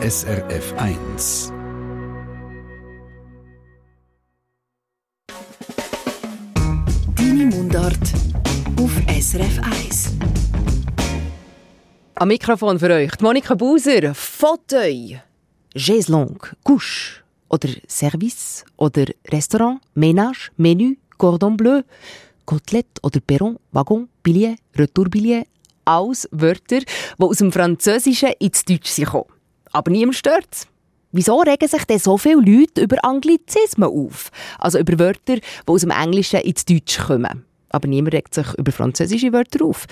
SRF 1. Deine Mundart auf SRF 1. Am Mikrofon für euch Monika Buser. Fauteuil, Chaiselong, Couche. Oder Service. Oder Restaurant, Ménage, Menü, Cordon Bleu, Kotelett oder Perron, Waggon, Billet, Retourbillet. Alles Wörter, die aus dem Französischen ins Deutsche kommen. Aber niemand stört's. Wieso regen sich denn so viele Leute über Anglizismen auf? Also über Wörter, die aus dem Englischen ins Deutsche kommen. Aber niemand regt sich über französische Wörter auf.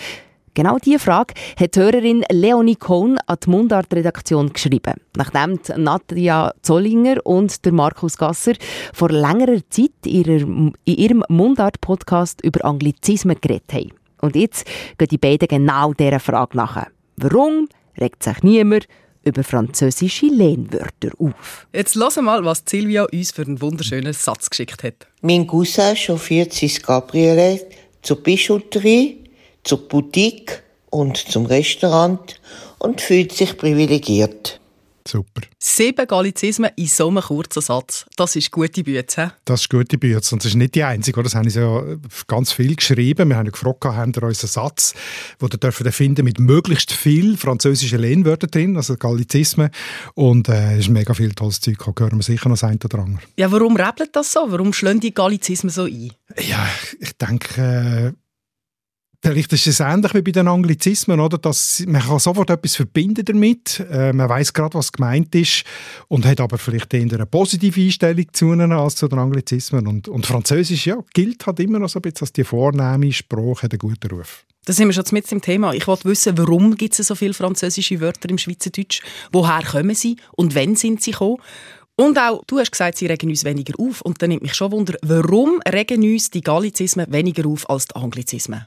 Genau diese Frage hat die Hörerin Leonie Kohn an die Mundart-Redaktion geschrieben. Nachdem Nadja Zollinger und der Markus Gasser vor längerer Zeit in ihrem Mundart-Podcast über Anglizismen geredet haben. Und jetzt gehen die beiden genau dieser Frage nach. Warum regt sich niemand über französische Lehnwörter auf? Jetzt hören mal, was Silvia uns für einen wunderschönen Satz geschickt hat. Mein Cousin chauffiert sein Cabriolet zur Bijouterie, zur Boutique und zum Restaurant und fühlt sich privilegiert. Super. Sieben Gallizismen in so einem kurzen Satz. Das ist gute Bütze. Das ist gute Bütze. Und das ist nicht die einzige. Das haben sie ja ganz viel geschrieben. Wir haben gefragt, haben wir unseren Satz, den ihr dürfen finden mit möglichst viel französischen Lehnwörtern drin, also Gallizismen. Und äh, es ist mega viel tolles Zeug. Da hören wir sicher noch ein oder andere. Ja, warum rebelt das so? Warum schlagen die Gallizismen so ein? Ja, ich denke... Äh Vielleicht ist es ähnlich wie bei den Anglizismen, oder? Dass man kann sofort etwas verbinden damit. Äh, man weiß gerade, was gemeint ist und hat aber vielleicht eher eine positive Einstellung zu ihnen als zu den Anglizismen. Und, und Französisch ja, gilt halt immer noch so ein bisschen als die vornehme Sprache, hat einen guten Ruf. Da sind wir schon mit dem Thema. Ich wollte wissen, warum gibt es so viele französische Wörter im Schweizerdeutsch? Woher kommen sie und wann sind sie gekommen? Und auch, du hast gesagt, sie regen uns weniger auf. Und dann nimmt mich schon Wunder, warum regen uns die Gallizismen weniger auf als die Anglizismen?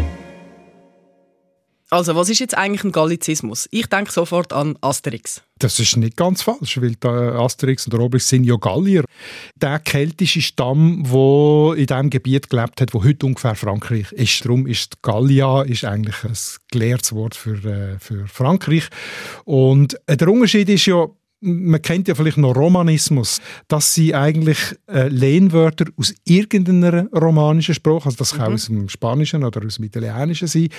Also, was ist jetzt eigentlich ein Gallizismus? Ich denke sofort an Asterix. Das ist nicht ganz falsch, weil Asterix und Obelix sind ja Gallier. Der keltische Stamm, der in diesem Gebiet gelebt hat, wo heute ungefähr Frankreich ist. Darum ist Gallia ist eigentlich ein gelehrtes Wort für, äh, für Frankreich. Und äh, der Unterschied ist ja, man kennt ja vielleicht noch Romanismus, dass sie eigentlich äh, Lehnwörter aus irgendeiner romanischen Sprache, also das kann mhm. aus dem Spanischen oder aus dem Italienischen sein,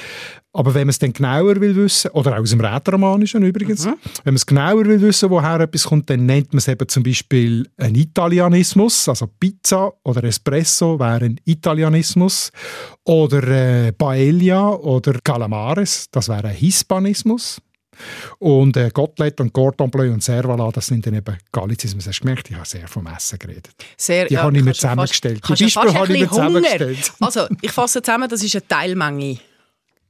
aber wenn man es dann genauer will wissen, oder auch aus dem Rätoromanischen übrigens, mhm. wenn man es genauer will wissen, woher etwas kommt, dann nennt man es eben zum Beispiel ein Italianismus, also Pizza oder Espresso wäre ein Italianismus, oder äh, Paella oder Calamares, das wäre ein Hispanismus. Und äh, Gottlet und Cordon Bleu und Servala, das sind dann eben Gallizismen. Hast du gemerkt, ich habe sehr vom Essen geredet. Sehr, die ja, habe ich mir zusammengestellt. Fast, Die Beispiele habe ich mir zusammengestellt. Also, ich fasse zusammen, das ist eine Teilmenge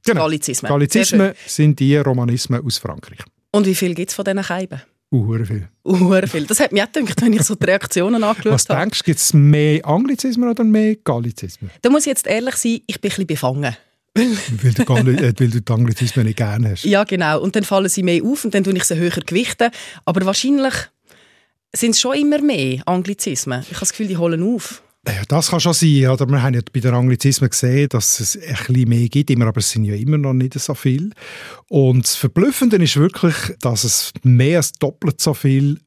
Genau. Gallizismen. Gallizismen sind die Romanismen aus Frankreich. Und wie viel gibt es von diesen Scheiben? Uh, viel. Uh, viel. Das hat mich auch gedacht, wenn ich so die Reaktionen angeschaut Was habe. denkst du, gibt es mehr Anglizismen oder mehr Gallizismen? Da muss ich jetzt ehrlich sein, ich bin ein bisschen befangen. weil, du äh, weil du die Anglizismen nicht gerne hast. Ja, genau. Und dann fallen sie mehr auf und dann tue ich sie höher gewichten. Aber wahrscheinlich sind es schon immer mehr Anglizismen. Ich habe das Gefühl, die holen auf. Ja, das kann schon sein. Oder? Wir haben ja bei den Anglizismen gesehen, dass es ein bisschen mehr gibt, immer, aber es sind ja immer noch nicht so viel. Und das Verblüffende ist wirklich, dass es mehr als doppelt so viel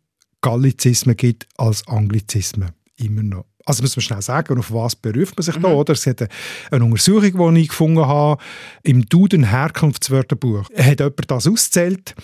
Gallizismen gibt als Anglizismen. Immer noch. Also muss man schnell sagen, auf was beruft man sich da, oder? Es hat eine, eine Untersuchung, die ich gefunden habe, im Duden Herkunftswörterbuch. Hat jemand das ausgezählt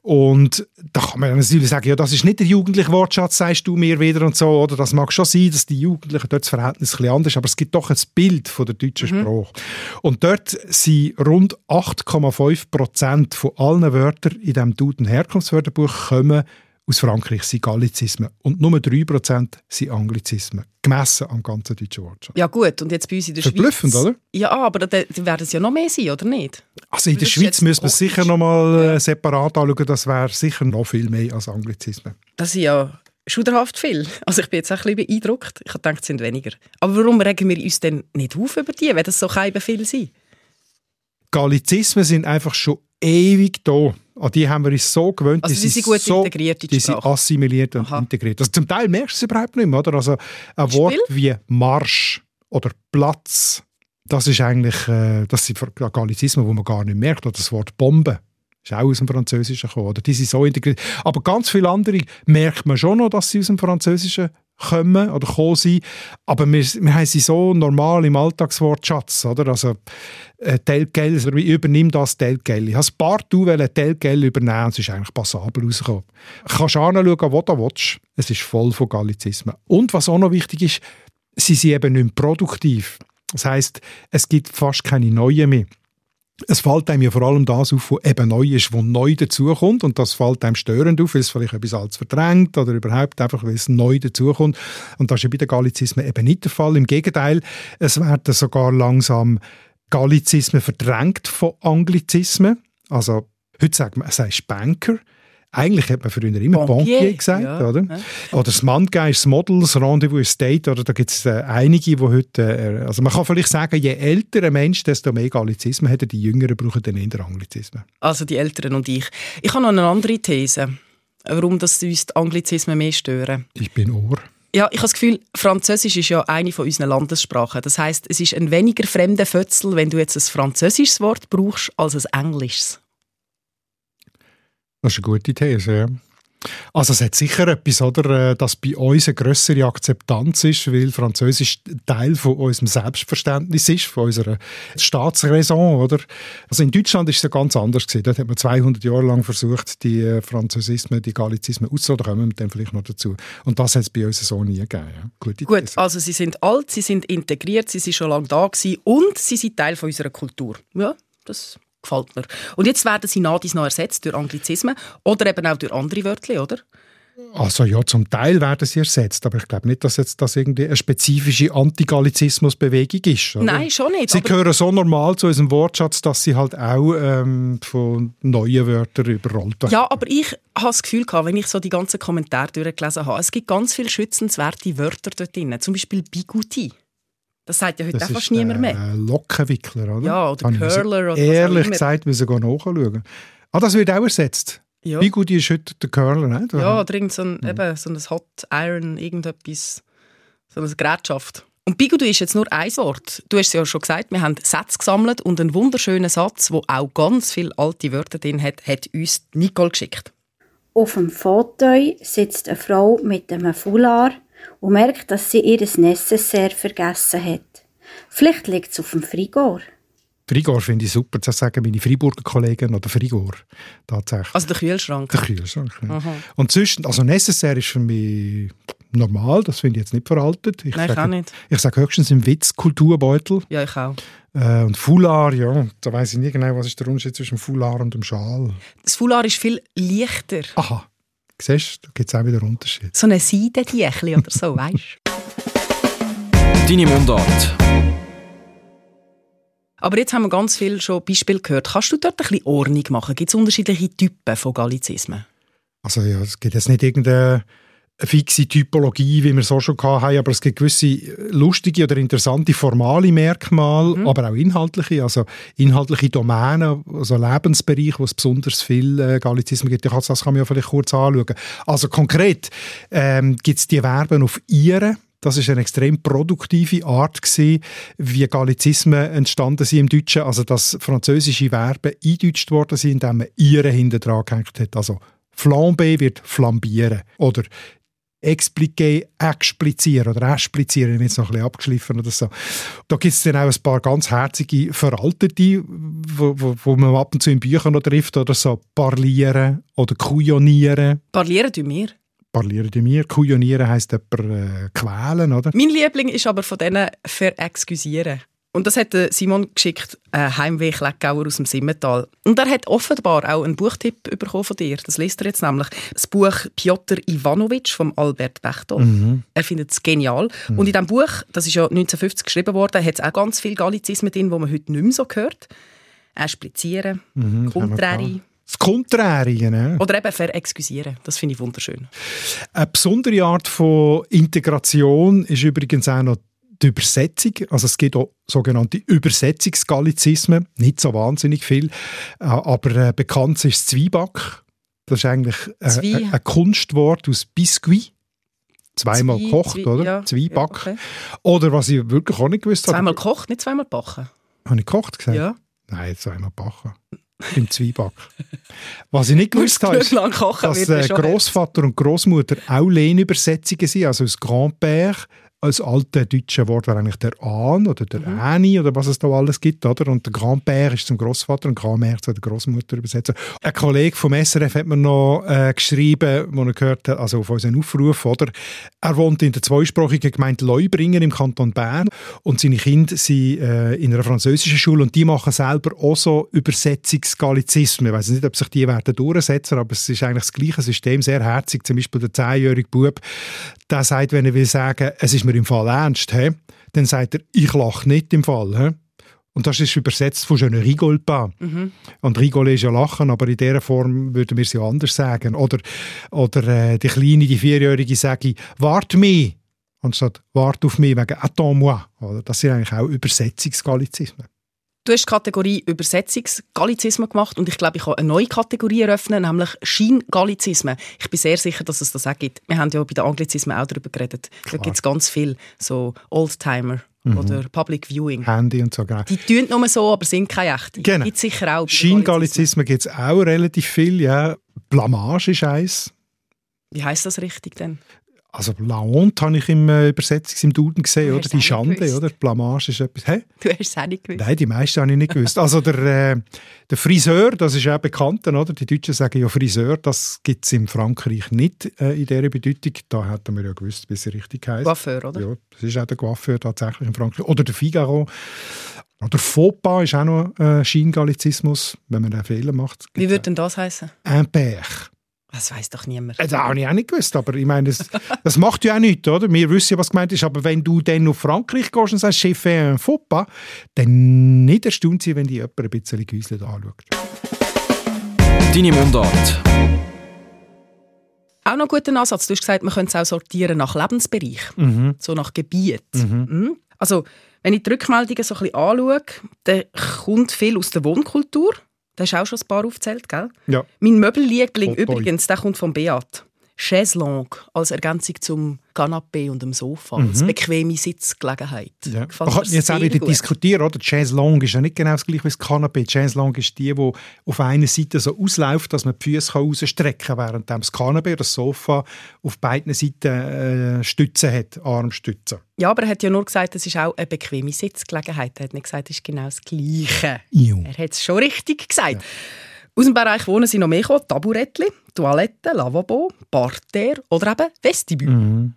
und da kann man natürlich sagen, ja, das ist nicht der jugendliche Wortschatz, sagst du mir wieder und so, oder? Das mag schon sein, dass die Jugendlichen dort das Verhältnis ein bisschen anders ist, aber es gibt doch ein Bild von der deutschen Sprache. Und dort sind rund 8,5 Prozent von allen Wörtern in diesem Duden Herkunftswörterbuch kommen aus Frankreich sind Gallizismen und nur 3% sind Anglizismen, gemessen am ganzen deutschen Wortschatz. Ja gut, und jetzt bei uns in der Verblüffend, Schweiz... oder? Ja, aber dann werden es ja noch mehr sein, oder nicht? Also in der ist Schweiz müssen wir sicher noch mal äh, separat anschauen, das wäre sicher noch viel mehr als Anglizismen. Das sind ja schuderhaft viel. Also ich bin jetzt auch ein bisschen beeindruckt. Ich gedacht, es sind weniger. Aber warum regen wir uns denn nicht auf über die, wenn das so keine viel sind? Gallizismen sind einfach schon ewig da. An die haben wir uns so gewöhnt. Also die sind gut so, integriert in die Die sind assimiliert und Aha. integriert. Also zum Teil merkst du es überhaupt nicht mehr. Oder? Also ein Wort wie Marsch oder Platz, das ist eigentlich äh, das sind Gallizismen, die man gar nicht merkt. Oder das Wort Bombe ist auch aus dem Französischen gekommen. Oder? Die sind so integriert. Aber ganz viele andere merkt man schon noch, dass sie aus dem Französischen kommen oder gekommen sind. Aber wir, wir haben sie so normal im Alltagswortschatz. Oder? Also, äh, Telgel, also ich übernehme das Telgel. Ich habe ein paar Du wollen Telgel übernehmen es ist eigentlich passabel rausgekommen. Du kannst anschauen, wo du willst. Es ist voll von Gallizismen. Und was auch noch wichtig ist, sie sind eben nicht produktiv. Das heisst, es gibt fast keine neuen mehr. Es fällt einem ja vor allem das auf, was eben neu ist, was neu dazukommt. Und das fällt einem störend auf, weil es vielleicht etwas als verdrängt oder überhaupt einfach, weil es neu dazukommt. Und das ist ja bei den Gallizismen eben nicht der Fall. Im Gegenteil, es werden sogar langsam Gallizismen verdrängt von Anglizismen. Also, heute sagt man, es heißt Banker. Eigentlich hat man früher immer Bankier, Bankier gesagt, ja. oder? Ja. Oder das Manngeist, das Model, das Rendezvous Estate, oder da gibt es äh, einige, die heute, äh, also man kann vielleicht sagen, je älter ein Mensch, desto mehr Gallizismen hat er, die Jüngeren brauchen dann eher Anglizismen. Also die Eltern und ich. Ich habe noch eine andere These, warum das uns die Anglizismen mehr stören. Ich bin Ohr. Ja, ich habe das Gefühl, Französisch ist ja eine von unseren Landessprachen. Das heißt, es ist ein weniger fremder Fötzel, wenn du jetzt ein französisches Wort brauchst, als ein englisches. Das ist eine gute These, ja. Also es hat sicher etwas, oder, äh, dass bei uns eine grössere Akzeptanz ist, weil Französisch Teil von unserem Selbstverständnis ist, von unserer Staatsräson, oder? Also in Deutschland ist es ja ganz anders gewesen. Dort hat man 200 Jahre lang versucht, die äh, Französismen, die Gallizismen auszurotten, da kommen wir dann vielleicht noch dazu. Und das hat es bei uns so nie gegeben. Ja. Gut, These. also sie sind alt, sie sind integriert, sie sind schon lange da gewesen und sie sind Teil von unserer Kultur. Ja, das gefällt mir. Und jetzt werden sie nach dies noch ersetzt durch Anglizismen oder eben auch durch andere Wörter, oder? Also ja, zum Teil werden sie ersetzt, aber ich glaube nicht, dass jetzt das irgendwie eine spezifische Antigallizismusbewegung ist. Oder? Nein, schon nicht. Sie gehören so normal zu unserem Wortschatz, dass sie halt auch ähm, von neuen Wörtern überrollt werden. Ja, aber ich habe das Gefühl, gehabt, wenn ich so die ganzen Kommentare durchgelesen habe, es gibt ganz viele schützenswerte Wörter dort drin. Zum Beispiel Bigouti. Das sagt ja heute das auch fast ist niemand mehr. äh, Lockenwickler, oder? Ja, oder Habe Curler oder was auch Ehrlich immer. gesagt, müssen wir nachschauen. Ah, das wird auch ersetzt. Ja. Wie gut ist heute der Curler, nicht? Ja, oder irgend so ein, eben, so ein Hot Iron, irgendetwas, so eine Gerätschaft. Und Bigouti ist jetzt nur ein Wort. Du hast es ja schon gesagt, wir haben Sätze gesammelt und einen wunderschönen Satz, der auch ganz viele alte Wörter drin hat, hat uns Nicole geschickt. Auf dem Fauteuil sitzt eine Frau mit einem Foulard und merkt, dass sie ihr Necessaire vergessen hat. Vielleicht liegt es auf dem Frigor. Frigor finde ich super. Das sagen meine Freiburger Kollegen oder Frigor. Tatsächlich. Also der Kühlschrank. Der Kühlschrank. Ja. Und sonst, also necessaire ist für mich normal, das finde ich jetzt nicht veraltet. Ich Nein, ich sage, auch nicht. Ich sage höchstens im Witz Kulturbeutel. Ja, ich auch. Äh, und Foulard, ja, da weiß ich nie genau, was ist der Unterschied zwischen Foulard und dem Schal. Das Foulard ist viel leichter. Aha, siehst du, da gibt es auch wieder Unterschied. So ein Seidentüchli oder so, weißt du? Deine Mundart. Aber jetzt haben wir ganz viel schon Beispiele gehört. Kannst du dort ein bisschen Ordnung machen? Gibt es unterschiedliche Typen von Gallizismen? Also ja, es gibt jetzt nicht irgendeine fixe Typologie, wie wir auch schon hatten, aber es gibt gewisse lustige oder interessante formale Merkmale, aber auch inhaltliche, also inhaltliche Domänen, also Lebensbereiche, wo es besonders viel äh, Gallizismen gibt. Das das kann man ja vielleicht kurz anschauen. Also konkret ähm, gibt es die Verben auf «ihre», das ist eine extrem produktive Art gewesen, wie Gallizismen entstanden sind im Deutschen. Also dass französische Verben eingedeutscht worden sind, indem man «ihre» hinten dran gehängt hat. Also «flamber» wird «flambieren» oder «explizieren» oder «explizieren», jetzt noch ein bisschen abgeschliffen oder so. Da gibt es dann auch ein paar ganz herzige Veraltete, wo, wo, wo man ab und zu in Büchern noch trifft, oder so «parlieren» oder «kujonieren». Parlieren tun wir. «Parlieren» die mir. «Kujonieren» heisst jemand äh, «quälen», oder? Mein Liebling ist aber von denen «verexcusieren». Und das hat Simon geschickt, äh, Heimweh Kleckauer aus dem Simmental. Und er hat offenbar auch einen Buchtipp bekommen von dir. Das liest er jetzt nämlich. Das Buch Piotr Ivanovic von Albert Bechtold. Er findet es genial. Und in diesem Buch, das ist ja 1950 geschrieben worden, hat es auch ganz viele Gallizismen drin, die man heute nicht mehr so hört. Esplizieren, Mhm, Contrari, Das Konträre. Ne? Oder eben verexkusieren. Das finde ich wunderschön. Eine besondere Art von Integration ist übrigens auch noch die Übersetzung. Also es gibt auch sogenannte Übersetzungsgallizismen. Nicht so wahnsinnig viel. Äh, aber äh, bekannt ist Zwieback. Das ist eigentlich äh, ein, ein Kunstwort aus Biscuit. Zweimal Zwie- gekocht, Zwie- oder? ja, Zwieback. ja, okay. Oder was ich wirklich auch nicht gewusst habe. Zweimal gekocht, nicht zweimal backen. Habe ich gekocht gesagt? Ja. Nein, zweimal backen. Im Zwieback. Was ich nicht gewusst habe, ist, dass äh, Großvater und Großmutter auch Lehnübersetzungen sind, also das Grand-Père als alte deutsche Wort wäre eigentlich der Ahn oder der Mhm. Äni oder was es da alles gibt, oder? Und der Grand-Père ist zum Großvater und Grand-Mère zu der Großmutter übersetzen. Ein Kollege vom SRF hat mir noch äh, geschrieben, wo er gehört hat, also auf unseren Aufruf, oder? Er wohnt in der zweisprachigen Gemeinde Leubringen im Kanton Bern und seine Kinder sind äh, in einer französischen Schule und die machen selber auch so Übersetzungsgallizismen. Ich weiß nicht, ob sich die werden durchsetzen, aber es ist eigentlich das gleiche System, sehr herzig. Zum Beispiel der zehnjährige Bub, der sagt, wenn er will sagen, es ist mir im Fall ernst, he? dann sagt er, ich lache nicht im Fall. He? Und das ist übersetzt von «Je ne rigole pas». Und rigole ist ja lachen, aber in dieser Form würden wir es ja anders sagen. Oder, oder äh, die Kleine, die Vierjährige, sage ich, «Wart mich!» anstatt «Wart auf mich» wegen «Attends-moi». Oder? Das sind eigentlich auch Übersetzungsgallizismen. Du hast die Kategorie Übersetzungsgallizismen gemacht und ich glaube, ich kann eine neue Kategorie eröffnen, nämlich Scheingallizismen. Ich bin sehr sicher, dass es das auch gibt. Wir haben ja bei den Anglizismen auch darüber geredet. Da gibt es ganz viel, so Oldtimer Mhm. oder Public Viewing. Handy und so. Genau. Die tun nur so, aber sind keine echten. Genau. Gibt sicher auch. Scheingallizismen gibt es auch relativ viel. Ja. Blamage ist eins. Wie heißt das richtig denn? Also La Honte habe ich im äh, Übersetzungs im Duden gesehen, oder? Die Schande, gewusst. oder? Blamage ist etwas. Hä? Du hast es auch nicht gewusst. Nein, die meisten habe ich nicht gewusst. Also der, äh, der Friseur, das ist auch bekannt, oder? Die Deutschen sagen ja Friseur, das gibt es in Frankreich nicht äh, in dieser Bedeutung. Da hätten wir ja gewusst, wie es richtig heisst. Coiffeur, oder? Ja, das ist auch der Coiffeur tatsächlich in Frankreich. Oder der Figaro. Oder Fauxpas ist auch noch äh, Scheingallizismus, wenn man einen Fehler macht. Wie würde denn das heißen? Impair. Das weiß doch niemand. Das habe ich auch nicht gewusst, aber ich meine, das, das macht ja auch nichts, oder? Wir wissen ja, was gemeint ist, aber wenn du dann auf Frankreich gehst und sagst, Chef faux pas, dann nicht erstaunt sein, wenn dich jemand ein bisschen gehäuselt anschaut. Deine Mundart. Auch noch ein guter Ansatz. Du hast gesagt, man könnte es auch sortieren nach Lebensbereich, so nach Gebiet. Mhm. Also, wenn ich die Rückmeldungen so ein bisschen anschaue, dann kommt viel aus der Wohnkultur. Da hast du auch schon ein paar aufgezählt, gell? Ja. Mein Möbelliebling übrigens, der kommt von Beat. Chaiselongue als Ergänzung zum Kanapé und dem Sofa, als bequeme Sitzgelegenheit. Ja. Man kann jetzt auch wieder gut. diskutieren, oder? Chaise Longue ist ja nicht genau das gleiche wie das Canapé. Chaise Longue ist die, die auf einer Seite so ausläuft, dass man die Füße rausstrecken kann, während das Canapé oder das Sofa auf beiden Seiten äh, Stützen hat, Armstützen. Ja, aber er hat ja nur gesagt, es ist auch eine bequeme Sitzgelegenheit. Er hat nicht gesagt, es ist genau das Gleiche. Jo. Er hat es schon richtig gesagt. Aus dem Bereich Wohnen sind noch mehr gekommen. Taburettli, Toilette, Lavabo, Parterre oder eben Vestibül. Mhm.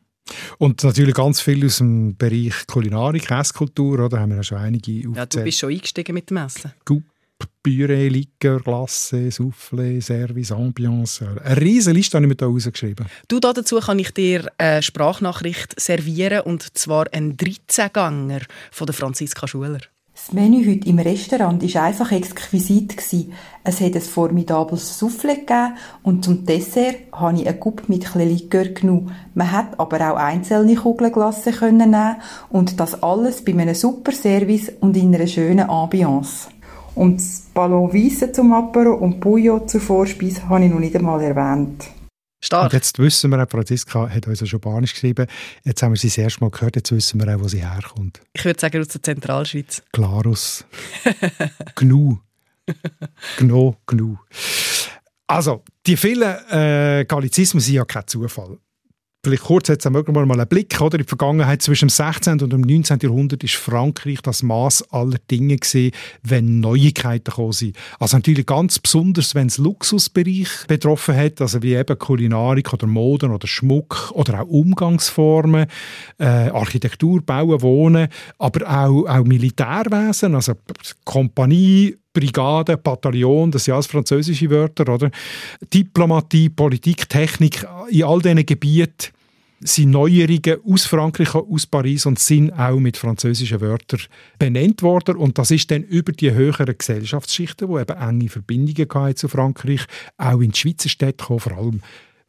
Und natürlich ganz viel aus dem Bereich Kulinarik, Esskultur, oder? Da haben wir ja schon einige Ja, du aufgezählt. bist schon eingestiegen mit dem Essen. Coupe, Püree, Likör, Glace, Soufflé, Service, Ambiance. Eine riesige Liste habe ich mir da rausgeschrieben. Du, da dazu kann ich dir eine Sprachnachricht servieren, und zwar einen 13-Ganger von der Franziska Schuler. Das Menü heute im Restaurant war einfach exquisit. gewesen. Es hat ein formidables Soufflé gegeben und zum Dessert habe ich eine Coupe mit etwas Likör genommen. Man hat aber auch einzelne Kugelglasse können nehmen und das alles bei einem super Service und in einer schönen Ambiance. Und das Ballon Weisse zum Apero und Bouillon zur Vorspeise habe ich noch nicht einmal erwähnt. Und Stark. jetzt wissen wir, auch, Franziska hat uns ja schon Spanisch geschrieben, jetzt haben wir sie das erste Mal gehört, jetzt wissen wir auch, wo sie herkommt. Ich würde sagen, aus der Zentralschweiz. Klarus. Gnu. Gno, Gnu. Also, die vielen äh, Gallizismen sind ja kein Zufall. Vielleicht kurz jetzt wir mal einen Blick oder in die Vergangenheit zwischen dem 16. und dem 19. Jahrhundert ist Frankreich das Maß aller Dinge gesehen, wenn Neuigkeiten gekommen sind. Also natürlich ganz besonders, wenn es Luxusbereich betroffen hat, also wie eben Kulinarik oder Moden oder Schmuck oder auch Umgangsformen, äh, Architektur, Bauen, Wohnen, aber auch, auch Militärwesen, also Kompanie, Brigade, Bataillon, das sind alles französische Wörter, oder? Diplomatie, Politik, Technik, in all diesen Gebieten sind Neuerungen aus Frankreich, aus Paris und sind auch mit französischen Wörtern benannt worden. Und das ist dann über die höheren Gesellschaftsschichten, die eben enge Verbindungen zu Frankreich, auch in die Schweizer Städte gekommen, vor allem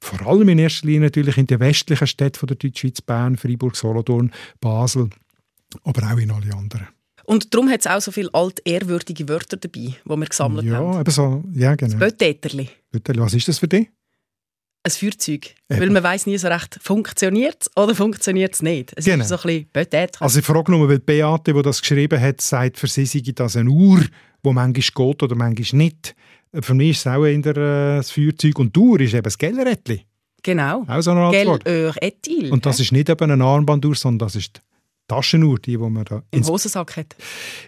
vor allem in erster Linie natürlich in den westlichen Städten der Deutschschweiz, Bern, Freiburg, Solothurn, Basel, aber auch in alle anderen. Und darum hat es auch so viele altehrwürdige Wörter dabei, die wir gesammelt ja, haben. Eben so, ja, genau. Das Bötäterli. Was ist das für dich? Ein Feuerzeug. Eben. Weil man weiß nie so recht, funktioniert es oder funktioniert es nicht. Es genau. ist so ein bisschen Bötäterli. Also ich frage nur, weil Beate, die das geschrieben hat, sagt, für sie sei das eine Uhr, die manchmal geht oder manchmal nicht. Für mich ist es auch eher äh, das Feuerzeug und die Uhr ist eben das Gellerättli. Genau. Auch so eine Art. Gellöhr Und das ist nicht eben eine Armbanduhr, sondern das ist Taschenuhr, die, die man da im Hosensack hat.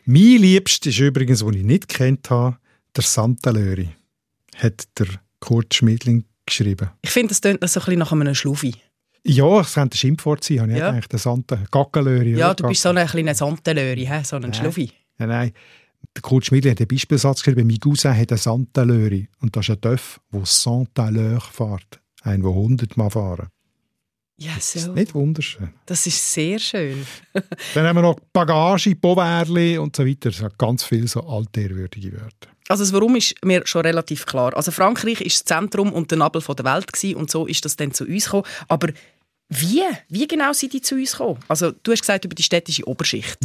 Mein Liebster ist übrigens, den ich nicht kennt habe, der Santalöri. Hat der Kurt Schmidling geschrieben. Ich finde, das klingt so ein bisschen nach einem Schluffi. Ja, es könnte ein Schimpfwort sein, habe ich Ja. gedacht. Der Sante, Gackelöri. Ja, du bist so ein kleiner Santelöri, hä? so ein Nein. Schluffi. Ja, nein. Der Kurt Schmidling hat einen Beispielsatz geschrieben. Mein Cousin hat einen Santalöri. Und das ist ein Töff, der l'heure fährt. Ein, der 100 Mal fahren. Ja, Das ist so. nicht wunderschön. Das ist sehr schön. Dann haben wir noch Bagage, Povärli und so weiter. Es hat ganz viele so altehrwürdige Wörter. Also das Warum ist mir schon relativ klar. Also Frankreich ist das Zentrum und der Nabel der Welt gewesen, und so ist das dann zu uns gekommen. Aber wie? Wie genau sind die zu uns gekommen? Also du hast gesagt über die städtische Oberschicht.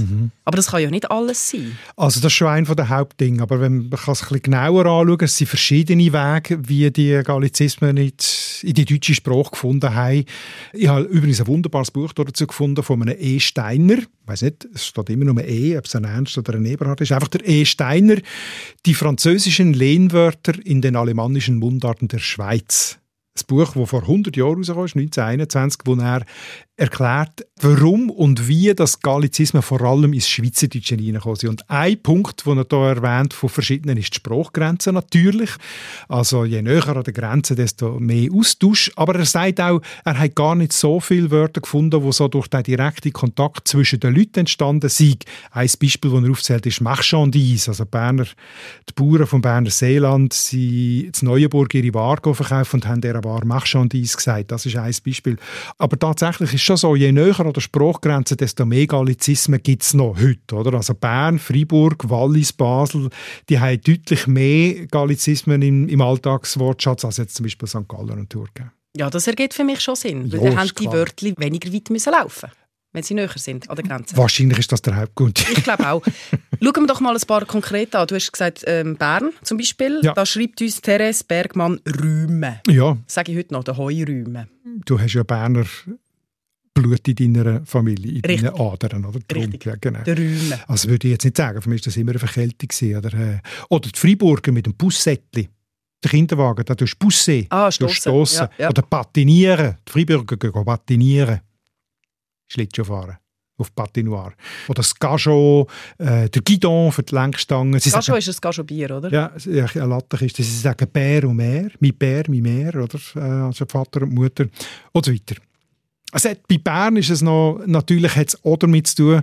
Aber das kann ja nicht alles sein. Also das ist schon einer der Hauptdinge, aber wenn man es ein bisschen genauer anschauen, es sind verschiedene Wege, wie die Gallizismen in die, in die deutsche Sprache gefunden haben. Ich habe übrigens ein wunderbares Buch dazu gefunden von einem E. Steiner. Ich weiss nicht, es steht immer nur ein E, ob es ein Ernst oder ein Eberhard ist. Einfach der E. Steiner. Die französischen Lehnwörter in den alemannischen Mundarten der Schweiz. Das Buch, das vor 100 Jahren ist, 1921, wo er erklärt, warum und wie das Gallizismen vor allem ins Schweizerdeutsche hineingekommen sind. Und ein Punkt, den er hier erwähnt, von verschiedenen, ist die Sprachgrenze natürlich. Also je näher an der Grenze, desto mehr Austausch. Aber er sagt auch, er hat gar nicht so viele Wörter gefunden, die so durch den direkten Kontakt zwischen den Leuten entstanden sind. Ein Beispiel, das er aufzählt, ist Marchandise. Also Berner, die Bauern vom Berner Seeland sind in Neuenburg ihre Ware verkauft und haben dieser Ware Marchandise gesagt. Das ist ein Beispiel. Aber tatsächlich ist schon so, je näher an der Sprachgrenze, desto mehr Gallizismen gibt es noch heute. Oder? Also Bern, Freiburg, Wallis, Basel, die haben deutlich mehr Gallizismen im, im Alltagswortschatz als jetzt zum Beispiel St. Gallen und Thurgau. Ja, das ergibt für mich schon Sinn. Weil Ja, dann haben die. Wörter weniger weit müssen laufen wenn sie näher sind an der Grenze. Wahrscheinlich ist das der Hauptgrund. Ich glaube auch. Schauen wir doch mal ein paar konkret an. Du hast gesagt, ähm, Bern zum Beispiel. Ja. Da schreibt uns Therese Bergmann Rüme. ja, Sage ich heute noch, der Heurüme. du hast ja Berner Blut in deiner Familie, in Richtig. deinen Adern. Oder? Drum. Ja, genau. Also würde ich jetzt nicht sagen, für mich war das immer eine Verkältung. gewesen, Oder, äh, oder die Freiburger mit dem Bussettli. Der Kinderwagen, da tust du Busse. Ah, stossen. Ja, ja. Oder patinieren. Die Freiburger gehen patinieren. Schlittschuh fahren. Auf Patinoire. Oder das Gajot, äh, der Guidon für die Lenkstangen. Sie Gajo sagen, ist ein Gajo-Bier, oder? ja, ja, eine Lattenkiste. Sie sagen Bär und Meer. Mein Bär, mein Meer. Oder? Äh, also Vater und Mutter. Und so weiter. Also bei Bern ist es noch, natürlich hat es auch damit zu tun,